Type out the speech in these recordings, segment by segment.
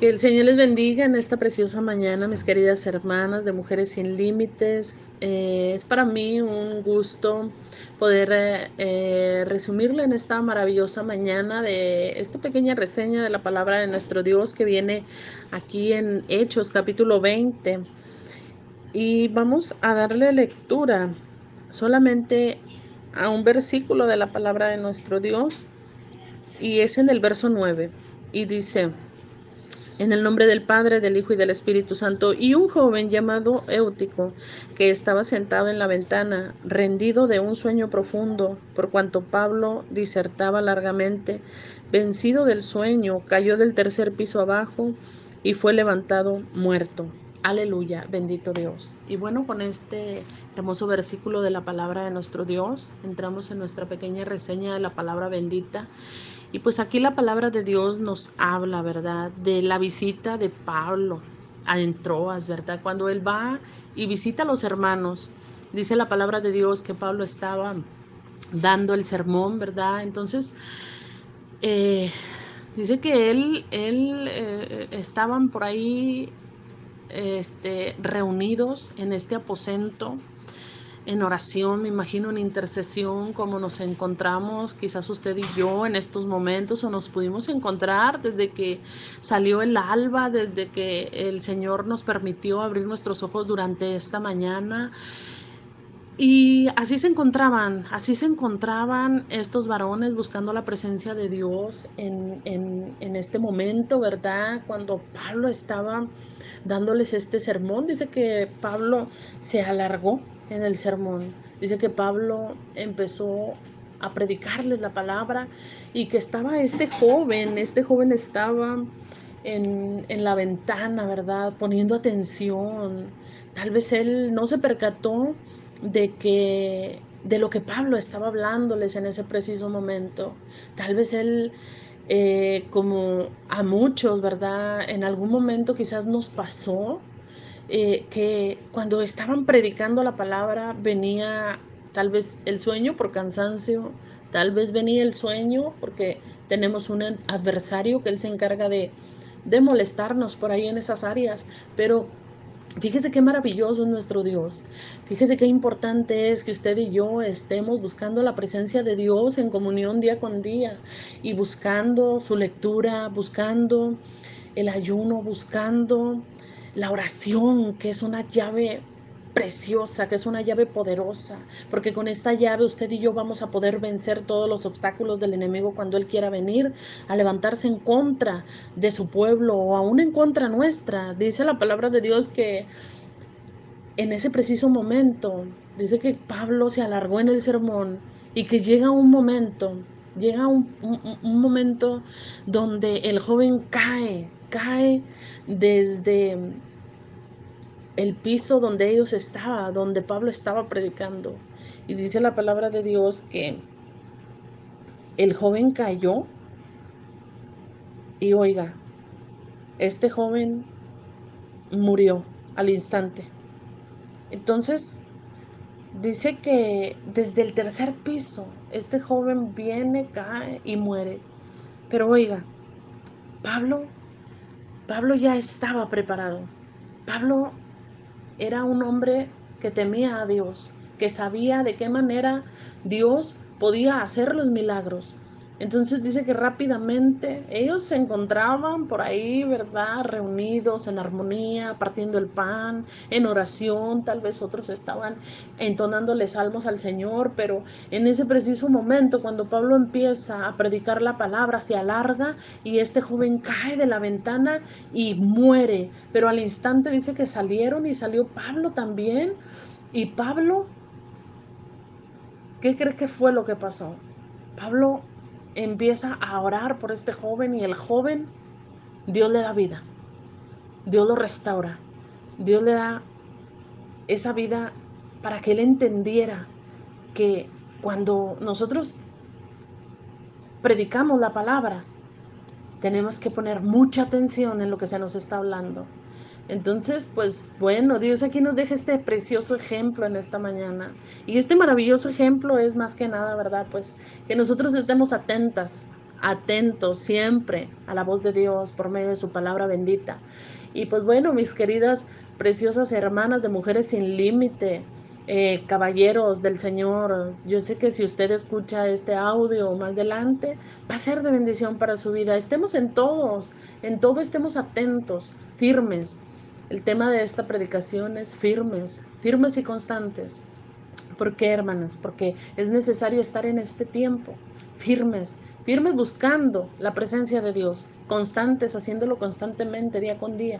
Que el Señor les bendiga en esta preciosa mañana, mis queridas hermanas de Mujeres Sin Límites. Eh, es para mí un gusto poder eh, resumirle en esta maravillosa mañana de esta pequeña reseña de la palabra de nuestro Dios que viene aquí en Hechos capítulo 20. Y vamos a darle lectura solamente a un versículo de la palabra de nuestro Dios y es en el verso 9 y dice, en el nombre del Padre, del Hijo y del Espíritu Santo, y un joven llamado Éutico, que estaba sentado en la ventana, rendido de un sueño profundo, por cuanto Pablo disertaba largamente, vencido del sueño, cayó del tercer piso abajo y fue levantado muerto. Aleluya, bendito Dios. Y bueno, con este hermoso versículo de la palabra de nuestro Dios, entramos en nuestra pequeña reseña de la palabra bendita. Y pues aquí la palabra de Dios nos habla, ¿verdad? De la visita de Pablo a Entroas, ¿verdad? Cuando él va y visita a los hermanos, dice la palabra de Dios que Pablo estaba dando el sermón, ¿verdad? Entonces, eh, dice que él, él eh, estaban por ahí este, reunidos en este aposento en oración, me imagino en intercesión, como nos encontramos quizás usted y yo en estos momentos o nos pudimos encontrar desde que salió el alba, desde que el Señor nos permitió abrir nuestros ojos durante esta mañana. Y así se encontraban, así se encontraban estos varones buscando la presencia de Dios en, en, este momento, ¿verdad? Cuando Pablo estaba dándoles este sermón, dice que Pablo se alargó en el sermón. Dice que Pablo empezó a predicarles la palabra y que estaba este joven, este joven estaba en, en, la ventana, ¿verdad? Poniendo atención. Tal vez él no se percató de que de lo que Pablo estaba hablándoles en ese preciso momento. Tal vez él, eh, como a muchos, ¿verdad? En algún momento quizás nos pasó eh, que cuando estaban predicando la palabra venía tal vez el sueño por cansancio, tal vez venía el sueño porque tenemos un adversario que él se encarga de, de molestarnos por ahí en esas áreas, pero Fíjese qué maravilloso es nuestro Dios. Fíjese qué importante es que usted y yo estemos buscando la presencia de Dios en comunión día con día y buscando su lectura, buscando el ayuno, buscando la oración, que es una llave preciosa, que es una llave poderosa, porque con esta llave usted y yo vamos a poder vencer todos los obstáculos del enemigo cuando él quiera venir a levantarse en contra de su pueblo o aún en contra nuestra. Dice la palabra de Dios que en ese preciso momento, dice que Pablo se alargó en el sermón y que llega un momento, llega un, un momento donde el joven cae, cae desde el piso donde ellos estaban, donde Pablo estaba predicando. Y dice la palabra de Dios que el joven cayó y oiga, este joven murió al instante. Entonces, dice que desde el tercer piso, este joven viene, cae y muere. Pero oiga, Pablo, Pablo ya estaba preparado. Pablo era un hombre que temía a Dios, que sabía de qué manera Dios podía hacer los milagros. Entonces dice que rápidamente ellos se encontraban por ahí, ¿verdad? Reunidos en armonía, partiendo el pan, en oración, tal vez otros estaban entonándole salmos al Señor, pero en ese preciso momento, cuando Pablo empieza a predicar la palabra, se alarga y este joven cae de la ventana y muere. Pero al instante dice que salieron y salió Pablo también. Y Pablo, ¿qué cree que fue lo que pasó? Pablo empieza a orar por este joven y el joven, Dios le da vida, Dios lo restaura, Dios le da esa vida para que él entendiera que cuando nosotros predicamos la palabra, tenemos que poner mucha atención en lo que se nos está hablando. Entonces, pues bueno, Dios aquí nos deja este precioso ejemplo en esta mañana. Y este maravilloso ejemplo es más que nada, ¿verdad? Pues que nosotros estemos atentas atentos siempre a la voz de Dios por medio de su palabra bendita. Y pues bueno, mis queridas, preciosas hermanas de mujeres sin límite, eh, caballeros del Señor, yo sé que si usted escucha este audio más adelante, va a ser de bendición para su vida. Estemos en todos, en todo estemos atentos, firmes. El tema de esta predicación es firmes, firmes y constantes. ¿Por qué, hermanas? Porque es necesario estar en este tiempo, firmes, firmes buscando la presencia de Dios, constantes, haciéndolo constantemente, día con día,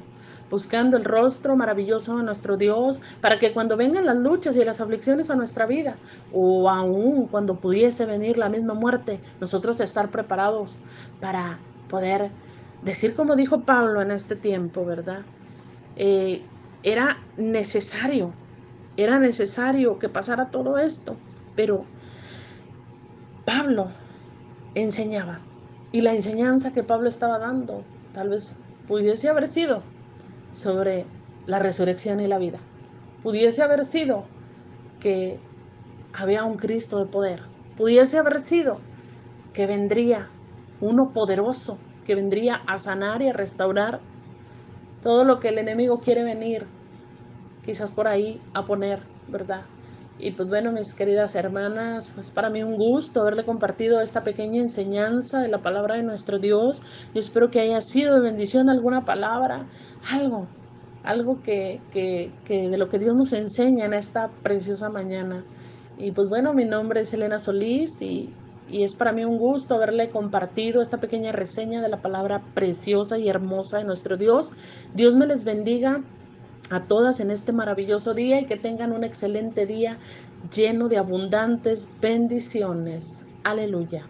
buscando el rostro maravilloso de nuestro Dios, para que cuando vengan las luchas y las aflicciones a nuestra vida, o aún cuando pudiese venir la misma muerte, nosotros estar preparados para poder decir como dijo Pablo en este tiempo, ¿verdad? Eh, era necesario, era necesario que pasara todo esto, pero Pablo enseñaba. Y la enseñanza que Pablo estaba dando tal vez pudiese haber sido sobre la resurrección y la vida. Pudiese haber sido que había un Cristo de poder. Pudiese haber sido que vendría uno poderoso, que vendría a sanar y a restaurar todo lo que el enemigo quiere venir, quizás por ahí, a poner, ¿verdad? Y pues bueno, mis queridas hermanas, pues para mí un gusto haberle compartido esta pequeña enseñanza de la palabra de nuestro Dios. Yo espero que haya sido de bendición alguna palabra, algo, algo que, que, que de lo que Dios nos enseña en esta preciosa mañana. Y pues bueno, mi nombre es Elena Solís y, y es para mí un gusto haberle compartido esta pequeña reseña de la palabra preciosa y hermosa de nuestro Dios. Dios me les bendiga a todas en este maravilloso día y que tengan un excelente día lleno de abundantes bendiciones. Aleluya.